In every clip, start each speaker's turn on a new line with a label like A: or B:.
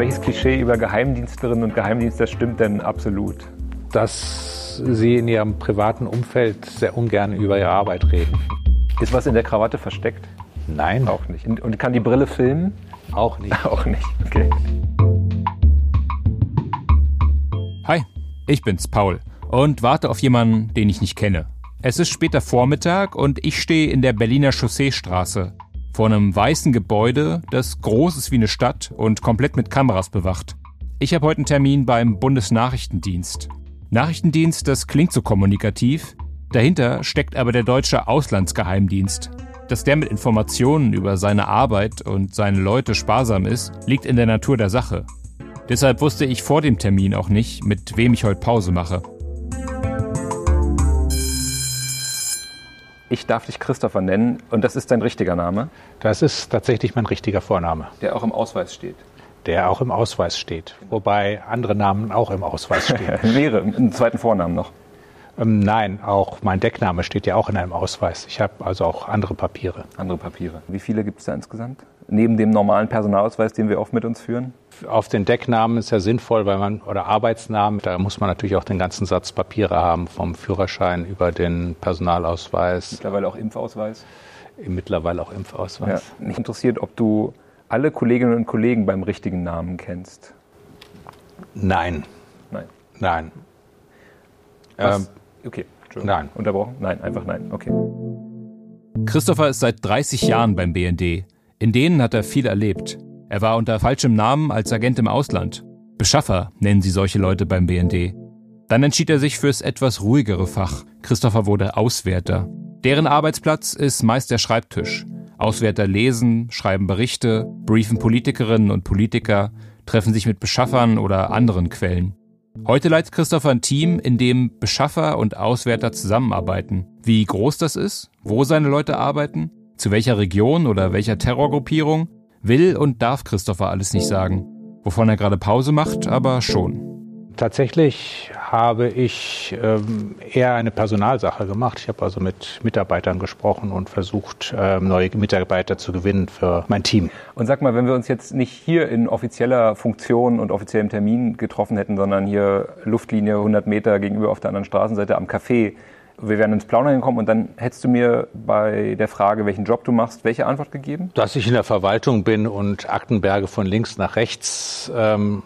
A: welches Klischee über Geheimdienstlerinnen und Geheimdienstler stimmt denn absolut?
B: Dass sie in ihrem privaten Umfeld sehr ungern über ihre Arbeit reden.
A: Ist was in der Krawatte versteckt?
B: Nein.
A: Auch nicht. Und, und kann die Brille filmen?
B: Auch nicht.
A: Auch nicht. Okay.
C: Hi, ich bin's, Paul, und warte auf jemanden, den ich nicht kenne. Es ist später Vormittag und ich stehe in der Berliner Chausseestraße vor einem weißen Gebäude, das groß ist wie eine Stadt und komplett mit Kameras bewacht. Ich habe heute einen Termin beim Bundesnachrichtendienst. Nachrichtendienst, das klingt so kommunikativ. Dahinter steckt aber der deutsche Auslandsgeheimdienst. Dass der mit Informationen über seine Arbeit und seine Leute sparsam ist, liegt in der Natur der Sache. Deshalb wusste ich vor dem Termin auch nicht, mit wem ich heute Pause mache.
A: Ich darf dich Christopher nennen und das ist dein richtiger Name,
B: Das ist tatsächlich mein richtiger Vorname,
A: der auch im Ausweis steht.
B: der auch im Ausweis steht. Wobei andere Namen auch im Ausweis stehen.
A: Wäre, einen zweiten Vornamen noch.
B: ähm, nein, auch mein Deckname steht ja auch in einem Ausweis. Ich habe also auch andere Papiere.
A: Andere Papiere. Wie viele gibt es da insgesamt? Neben dem normalen Personalausweis, den wir oft mit uns führen?
B: Auf den Decknamen ist ja sinnvoll, weil man, oder Arbeitsnamen, da muss man natürlich auch den ganzen Satz Papiere haben, vom Führerschein über den Personalausweis,
A: Mittlerweile auch Impfausweis.
B: mittlerweile auch
A: Ja.
B: Impfausweis.
A: Mich interessiert, ob du alle Kolleginnen und Kollegen beim richtigen Namen kennst.
B: Nein,
A: Nein.
B: nein. Ähm,
A: okay. Entschuldigung.
B: nein.
A: Unterbrochen? Nein, einfach nein. Okay.
C: Christopher ist seit 30 Jahren beim BND. In denen hat er viel erlebt. Er war unter falschem Namen als Agent im Ausland. Beschaffer nennen sie solche Leute beim BND. Dann entschied er sich fürs etwas ruhigere Fach. Christopher wurde Auswärter. Deren Arbeitsplatz ist meist der Schreibtisch. Auswärter lesen, schreiben Berichte, briefen Politikerinnen und Politiker, treffen sich mit Beschaffern oder anderen Quellen. Heute leitet Christopher ein Team, in dem Beschaffer und Auswärter zusammenarbeiten. Wie groß das ist, wo seine Leute arbeiten, zu welcher Region oder welcher Terrorgruppierung, will und darf Christopher alles nicht sagen. Wovon er gerade Pause macht, aber schon.
B: Tatsächlich habe ich ähm, eher eine Personalsache gemacht. Ich habe also mit Mitarbeitern gesprochen und versucht, ähm, neue Mitarbeiter zu gewinnen für mein Team.
A: Und sag mal, wenn wir uns jetzt nicht hier in offizieller Funktion und offiziellem Termin getroffen hätten, sondern hier Luftlinie 100 Meter gegenüber auf der anderen Straßenseite am Café, wir wären ins Plaudern gekommen und dann hättest du mir bei der Frage, welchen Job du machst, welche Antwort gegeben?
B: Dass ich in der Verwaltung bin und Aktenberge von links nach rechts ähm,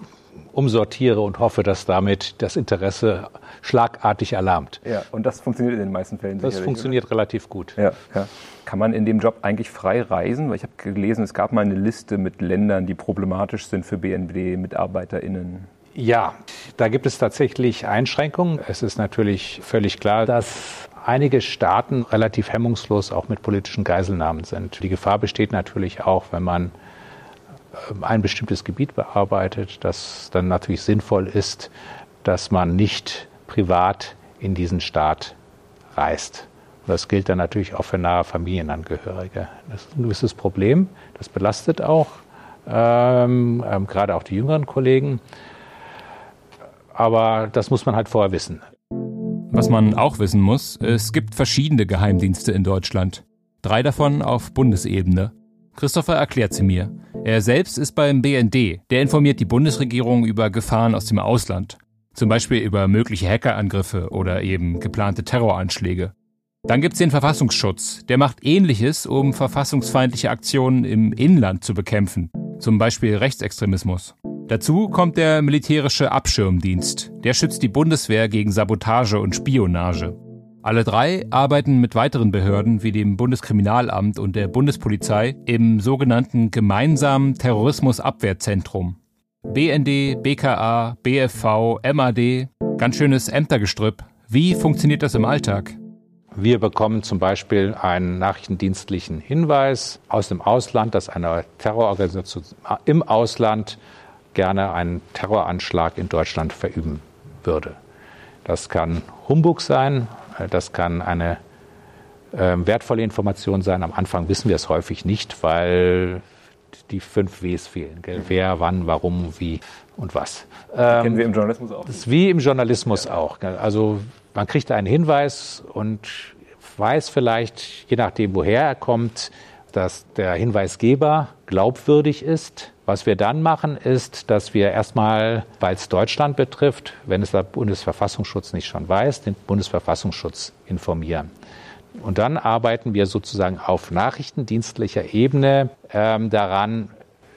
B: umsortiere und hoffe, dass damit das Interesse schlagartig erlahmt.
A: Ja, und das funktioniert in den meisten Fällen
B: Das funktioniert relativ gut.
A: oder? Ja, ja. Kann man in dem Job eigentlich frei reisen? Weil ich habe gelesen, es gab mal eine Liste mit Ländern, die problematisch sind für BND-MitarbeiterInnen.
B: Ja, da gibt es tatsächlich Einschränkungen. Es ist natürlich völlig klar, dass einige Staaten relativ hemmungslos auch mit politischen Geiselnahmen sind. Die Gefahr besteht natürlich auch, wenn man ähm, ein bestimmtes Gebiet bearbeitet, dass dann natürlich sinnvoll ist, dass man nicht privat in diesen Staat reist. Und das gilt dann natürlich auch für nahe Familienangehörige. Das ist ein gewisses Problem. Das belastet auch ähm, ähm, gerade auch die jüngeren Kollegen. Aber das muss man halt vorher wissen.
C: Was man auch wissen muss, es gibt verschiedene Geheimdienste in Deutschland. Drei davon auf Bundesebene. Christopher erklärt sie mir. Er selbst ist beim BND. Der informiert die Bundesregierung über Gefahren aus dem Ausland. Zum Beispiel über mögliche Hackerangriffe oder eben geplante Terroranschläge. Dann gibt's den Verfassungsschutz. Der macht ähnliches, um verfassungsfeindliche Aktionen im Inland zu bekämpfen. Zum Beispiel Rechtsextremismus. Dazu kommt der militärische Abschirmdienst. Der schützt die Bundeswehr gegen Sabotage und Spionage. Alle drei arbeiten mit weiteren Behörden wie dem Bundeskriminalamt und der Bundespolizei im sogenannten gemeinsamen Terrorismusabwehrzentrum. BND, BKA, BFV, MAD, ganz schönes Ämtergestrüpp. Wie funktioniert das im Alltag?
B: Wir bekommen zum Beispiel einen nachrichtendienstlichen Hinweis aus dem Ausland, dass eine Terrororganisation im Ausland gerne einen Terroranschlag in Deutschland verüben würde. Das kann Humbug sein, das kann eine äh, wertvolle Information sein. Am Anfang wissen wir es häufig nicht, weil die fünf Ws fehlen. Gell? Wer, wann, warum, wie und was.
A: Kennen wir im Journalismus auch.
B: Das ist wie im Journalismus auch. gell? Also man kriegt einen Hinweis und weiß vielleicht, je nachdem, woher er kommt, dass der Hinweisgeber glaubwürdig ist. Was wir dann machen, ist, dass wir erstmal, weil es Deutschland betrifft, wenn es der Bundesverfassungsschutz nicht schon weiß, den Bundesverfassungsschutz informieren. Und dann arbeiten wir sozusagen auf nachrichtendienstlicher Ebene ähm, daran,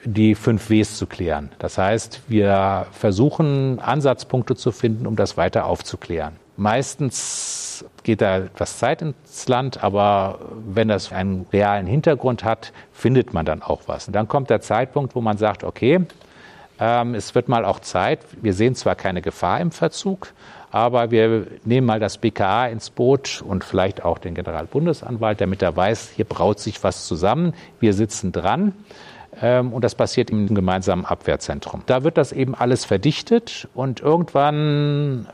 B: die fünf Ws zu klären. Das heißt, wir versuchen Ansatzpunkte zu finden, um das weiter aufzuklären. Meistens geht da etwas Zeit ins Land, aber wenn das einen realen Hintergrund hat, findet man dann auch was. Und dann kommt der Zeitpunkt, wo man sagt, okay, ähm, es wird mal auch Zeit. Wir sehen zwar keine Gefahr im Verzug, aber wir nehmen mal das BKA ins Boot und vielleicht auch den Generalbundesanwalt, damit er weiß, hier braut sich was zusammen. Wir sitzen dran. Ähm, und das passiert im gemeinsamen Abwehrzentrum. Da wird das eben alles verdichtet und irgendwann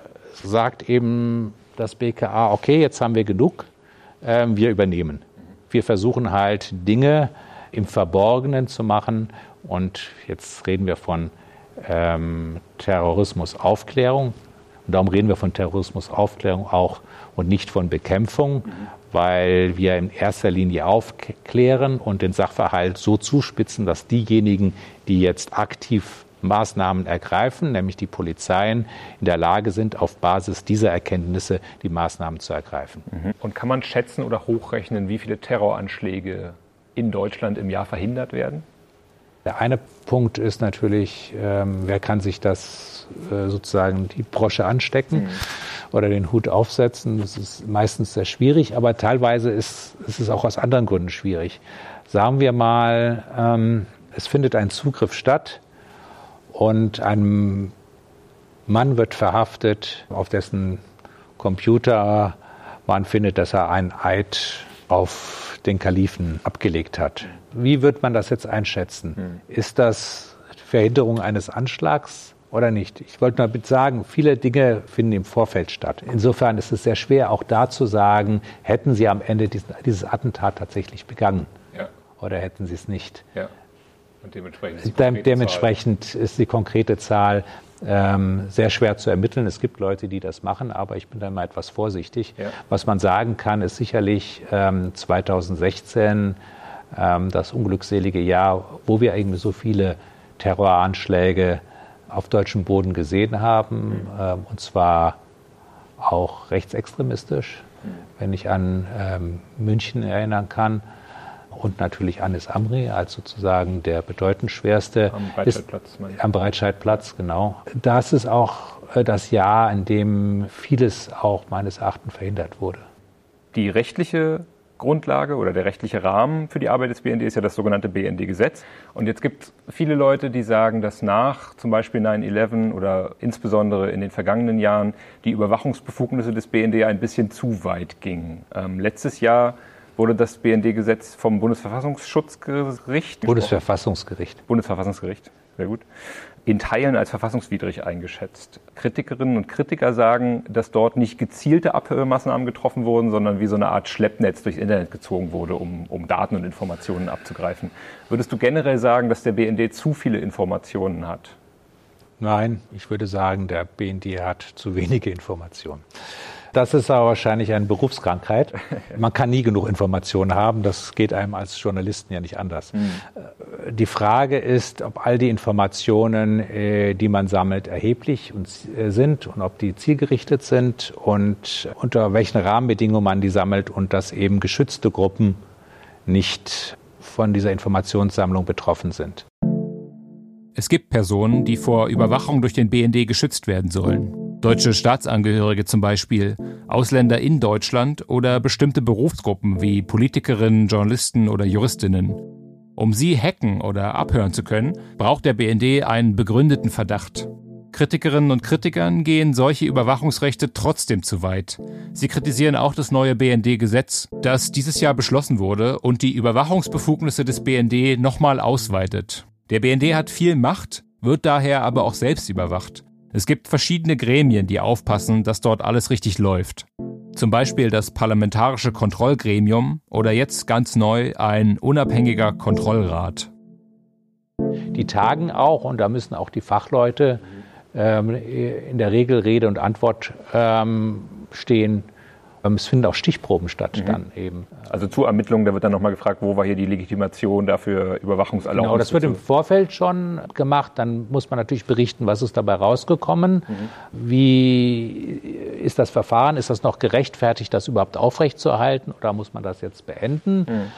B: sagt eben das BKA, okay, jetzt haben wir genug, ähm, wir übernehmen. Wir versuchen halt Dinge im Verborgenen zu machen und jetzt reden wir von ähm, Terrorismusaufklärung. Und darum reden wir von Terrorismusaufklärung auch und nicht von Bekämpfung, weil wir in erster Linie aufklären und den Sachverhalt so zuspitzen, dass diejenigen, die jetzt aktiv Maßnahmen ergreifen, nämlich die Polizeien, in der Lage sind, auf Basis dieser Erkenntnisse die Maßnahmen zu ergreifen.
A: Mhm. Und kann man schätzen oder hochrechnen, wie viele Terroranschläge in Deutschland im Jahr verhindert werden?
B: Der eine Punkt ist natürlich, ähm, wer kann sich das äh, sozusagen die Brosche anstecken mhm. oder den Hut aufsetzen. Das ist meistens sehr schwierig, aber teilweise ist, ist es auch aus anderen Gründen schwierig. Sagen wir mal, ähm, es findet ein Zugriff statt und ein Mann wird verhaftet, auf dessen Computer man findet, dass er einen Eid auf den Kalifen abgelegt hat. Wie wird man das jetzt einschätzen? Hm. Ist das Verhinderung eines Anschlags oder nicht? Ich wollte nur sagen, viele Dinge finden im Vorfeld statt. Insofern ist es sehr schwer, auch da zu sagen, hätten Sie am Ende diesen, dieses Attentat tatsächlich begangen ja. oder hätten Sie es nicht. Ja. Und dementsprechend, ist die, dementsprechend ist die konkrete Zahl ähm, sehr schwer zu ermitteln. Es gibt Leute, die das machen, aber ich bin da mal etwas vorsichtig. Ja. Was man sagen kann, ist sicherlich ähm, 2016 ähm, das unglückselige Jahr, wo wir irgendwie so viele Terroranschläge auf deutschem Boden gesehen haben, mhm. ähm, und zwar auch rechtsextremistisch, mhm. wenn ich an ähm, München erinnern kann und natürlich Anis Amri als sozusagen der bedeutend schwerste. Am Breitscheidplatz. Am Breitscheidplatz, genau. Das ist auch äh, das Jahr, in dem vieles auch meines Erachtens verhindert wurde.
A: Die rechtliche Grundlage oder der rechtliche Rahmen für die Arbeit des BND ist ja das sogenannte BND-Gesetz. Und jetzt gibt es viele Leute, die sagen, dass nach zum Beispiel 9-11 oder insbesondere in den vergangenen Jahren die Überwachungsbefugnisse des BND ein bisschen zu weit gingen. Ähm, letztes Jahr wurde das BND-Gesetz vom Bundesverfassungsschutzgericht.
B: Bundesverfassungsgericht.
A: Bundesverfassungsgericht, sehr gut. In Teilen als verfassungswidrig eingeschätzt. Kritikerinnen und Kritiker sagen, dass dort nicht gezielte Abhörmaßnahmen getroffen wurden, sondern wie so eine Art Schleppnetz durchs Internet gezogen wurde, um, um Daten und Informationen abzugreifen. Würdest du generell sagen, dass der BND zu viele Informationen hat?
B: Nein, ich würde sagen, der BND hat zu wenige Informationen. Das ist aber wahrscheinlich eine Berufskrankheit. Man kann nie genug Informationen haben. Das geht einem als Journalisten ja nicht anders. Mhm. Die Frage ist, ob all die Informationen, äh, die man sammelt, erheblich äh, sind und ob die zielgerichtet sind und unter welchen Rahmenbedingungen man die sammelt und dass eben geschützte Gruppen nicht von dieser Informationssammlung betroffen sind.
C: Es gibt Personen, die vor Überwachung durch den BND geschützt werden sollen. Deutsche Staatsangehörige zum Beispiel, Ausländer in Deutschland oder bestimmte Berufsgruppen wie Politikerinnen, Journalisten oder Juristinnen. Um sie hacken oder abhören zu können, braucht der BND einen begründeten Verdacht. Kritikerinnen und Kritikern gehen solche Überwachungsrechte trotzdem zu weit. Sie kritisieren auch das neue BND-Gesetz, das dieses Jahr beschlossen wurde und die Überwachungsbefugnisse des BND nochmal ausweitet. Der BND hat viel Macht, wird daher aber auch selbst überwacht. Es gibt verschiedene Gremien, die aufpassen, dass dort alles richtig läuft. Zum Beispiel das Parlamentarische Kontrollgremium oder jetzt ganz neu ein unabhängiger Kontrollrat.
B: Die tagen auch und da müssen auch die Fachleute ähm, in der Regel Rede und Antwort ähm, stehen. Ähm, es finden auch Stichproben statt mhm. dann eben.
A: Also zu Ermittlungen, da wird dann nochmal gefragt, wo war hier die Legitimation dafür, Überwachungserlaubnis?
B: Genau, das wird im Vorfeld schon gemacht. Dann muss man natürlich berichten, was ist dabei rausgekommen. Mhm. Wie ist das Verfahren? Ist das noch gerechtfertigt, das überhaupt aufrechtzuerhalten oder muss man das jetzt beenden? Mhm.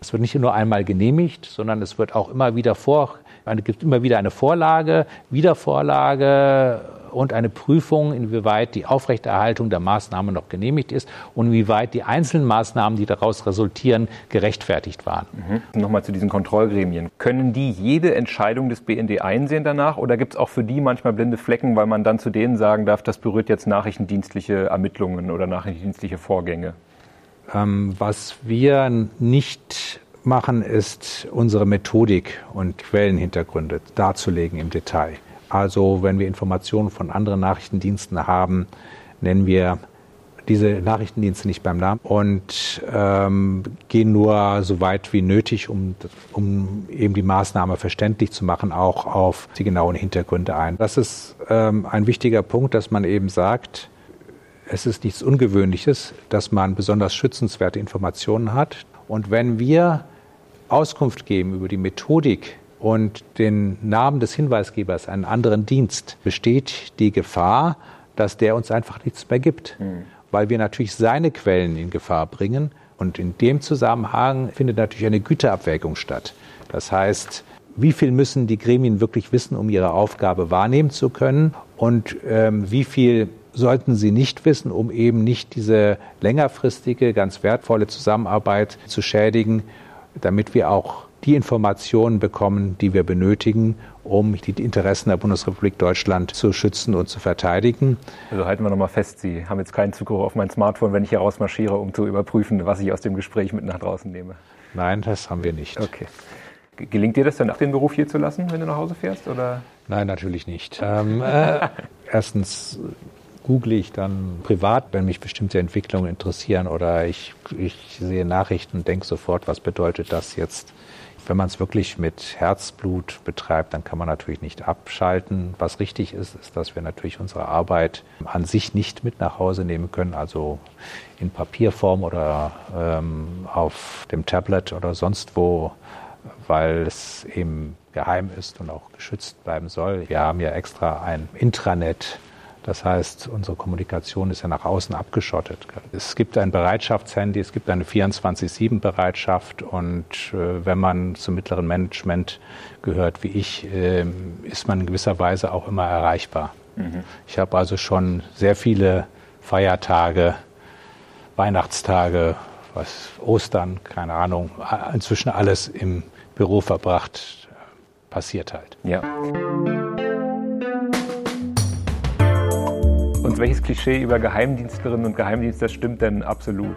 B: Es wird nicht nur einmal genehmigt, sondern es wird auch immer wieder vor, es gibt immer wieder eine Vorlage, Wiedervorlage und eine Prüfung, inwieweit die Aufrechterhaltung der Maßnahme noch genehmigt ist und inwieweit die einzelnen Maßnahmen, die daraus resultieren, gerechtfertigt waren.
A: Mhm. Nochmal zu diesen Kontrollgremien. Können die jede Entscheidung des BND einsehen danach oder gibt es auch für die manchmal blinde Flecken, weil man dann zu denen sagen darf, das berührt jetzt nachrichtendienstliche Ermittlungen oder nachrichtendienstliche Vorgänge?
B: Ähm, was wir nicht machen, ist unsere Methodik und Quellenhintergründe darzulegen im Detail. Also wenn wir Informationen von anderen Nachrichtendiensten haben, nennen wir diese Nachrichtendienste nicht beim Namen und ähm, gehen nur so weit wie nötig, um, um eben die Maßnahme verständlich zu machen, auch auf die genauen Hintergründe ein. Das ist ähm, ein wichtiger Punkt, dass man eben sagt, es ist nichts Ungewöhnliches, dass man besonders schützenswerte Informationen hat. Und wenn wir Auskunft geben über die Methodik und den Namen des Hinweisgebers, einen anderen Dienst, besteht die Gefahr, dass der uns einfach nichts mehr gibt, mhm. weil wir natürlich seine Quellen in Gefahr bringen. Und in dem Zusammenhang findet natürlich eine Güterabwägung statt. Das heißt, wie viel müssen die Gremien wirklich wissen, um ihre Aufgabe wahrnehmen zu können und ähm, wie viel sollten sie nicht wissen, um eben nicht diese längerfristige, ganz wertvolle Zusammenarbeit zu schädigen, damit wir auch die Informationen bekommen, die wir benötigen, um die Interessen der Bundesrepublik Deutschland zu schützen und zu verteidigen.
A: Also halten wir nochmal fest, Sie haben jetzt keinen Zugriff auf mein Smartphone, wenn ich hier rausmarschiere, um zu überprüfen, was ich aus dem Gespräch mit nach draußen nehme.
B: Nein, das haben wir nicht.
A: Okay. Gelingt dir das dann, den Beruf hier zu lassen, wenn du nach Hause fährst? Oder?
B: Nein, natürlich nicht. Ähm, äh, erstens google ich dann privat, wenn mich bestimmte Entwicklungen interessieren oder ich, ich sehe Nachrichten und denke sofort, was bedeutet das jetzt wenn man es wirklich mit Herzblut betreibt, dann kann man natürlich nicht abschalten. Was richtig ist, ist, dass wir natürlich unsere Arbeit an sich nicht mit nach Hause nehmen können, also in Papierform oder ähm, auf dem Tablet oder sonst wo, weil es eben geheim ist und auch geschützt bleiben soll. Wir haben ja extra ein Intranet das heißt, unsere Kommunikation ist ja nach außen abgeschottet. Es gibt ein Bereitschaftshandy, es gibt eine 24-7-Bereitschaft und äh, wenn man zum mittleren Management gehört wie ich, äh, ist man in gewisser Weise auch immer erreichbar. Mhm. Ich habe also schon sehr viele Feiertage, Weihnachtstage, was, Ostern, keine Ahnung, inzwischen alles im Büro verbracht, passiert halt.
A: Ja. Und welches Klischee über Geheimdienstlerinnen und Geheimdienstler stimmt denn absolut?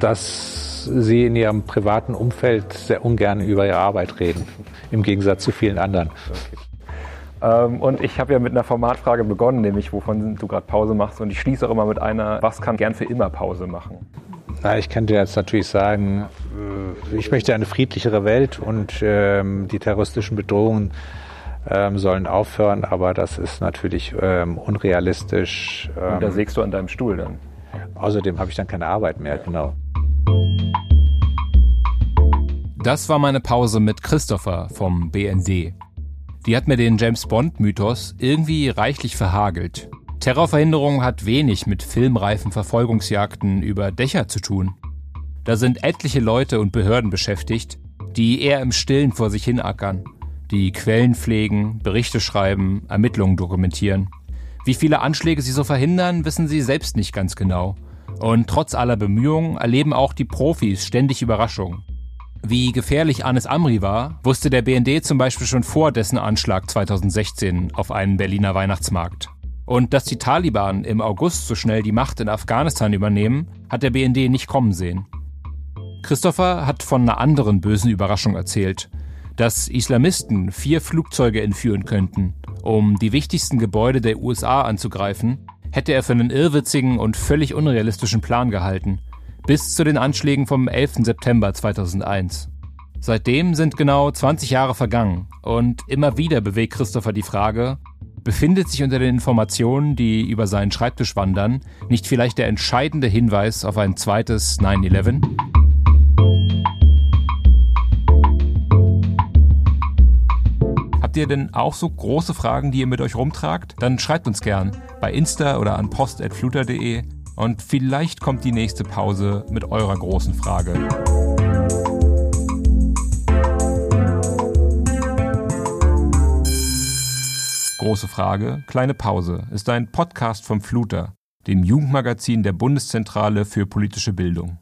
B: Dass sie in ihrem privaten Umfeld sehr ungern über ihre Arbeit reden, im Gegensatz zu vielen anderen.
A: Okay. Ähm, und ich habe ja mit einer Formatfrage begonnen, nämlich wovon du gerade Pause machst. Und ich schließe auch immer mit einer, was kann gern für immer Pause machen?
B: Na, ich könnte jetzt natürlich sagen, äh, ich möchte eine friedlichere Welt und ähm, die terroristischen Bedrohungen ähm, sollen aufhören, aber das ist natürlich ähm, unrealistisch.
A: Ähm, Und da sägst du an deinem Stuhl dann.
B: Außerdem habe ich dann keine Arbeit mehr, genau.
C: Das war meine Pause mit Christopher vom BND. Die hat mir den James Bond-Mythos irgendwie reichlich verhagelt. Terrorverhinderung hat wenig mit filmreifen Verfolgungsjagden über Dächer zu tun. Da sind etliche Leute und Behörden beschäftigt, die eher im Stillen vor sich hinackern die Quellen pflegen, Berichte schreiben, Ermittlungen dokumentieren. Wie viele Anschläge sie so verhindern, wissen sie selbst nicht ganz genau. Und trotz aller Bemühungen erleben auch die Profis ständig Überraschungen. Wie gefährlich Anis Amri war, wusste der BND zum Beispiel schon vor dessen Anschlag 2016 auf einen Berliner Weihnachtsmarkt. Und dass die Taliban im August so schnell die Macht in Afghanistan übernehmen, hat der BND nicht kommen sehen. Christopher hat von einer anderen bösen Überraschung erzählt, dass Islamisten vier Flugzeuge entführen könnten, um die wichtigsten Gebäude der USA anzugreifen, hätte er für einen irrwitzigen und völlig unrealistischen Plan gehalten, bis zu den Anschlägen vom 11. September 2001. Seitdem sind genau 20 Jahre vergangen und immer wieder bewegt Christopher die Frage, Befindet sich unter den Informationen, die über seinen Schreibtisch wandern, nicht vielleicht der entscheidende Hinweis auf ein zweites 9-11? Habt ihr denn auch so große Fragen, die ihr mit euch rumtragt? Dann schreibt uns gern bei Insta oder an post.fluter.de und vielleicht kommt die nächste Pause mit eurer großen Frage. Große Frage, kleine Pause ist ein Podcast vom Fluter, dem Jugendmagazin der Bundeszentrale für politische Bildung.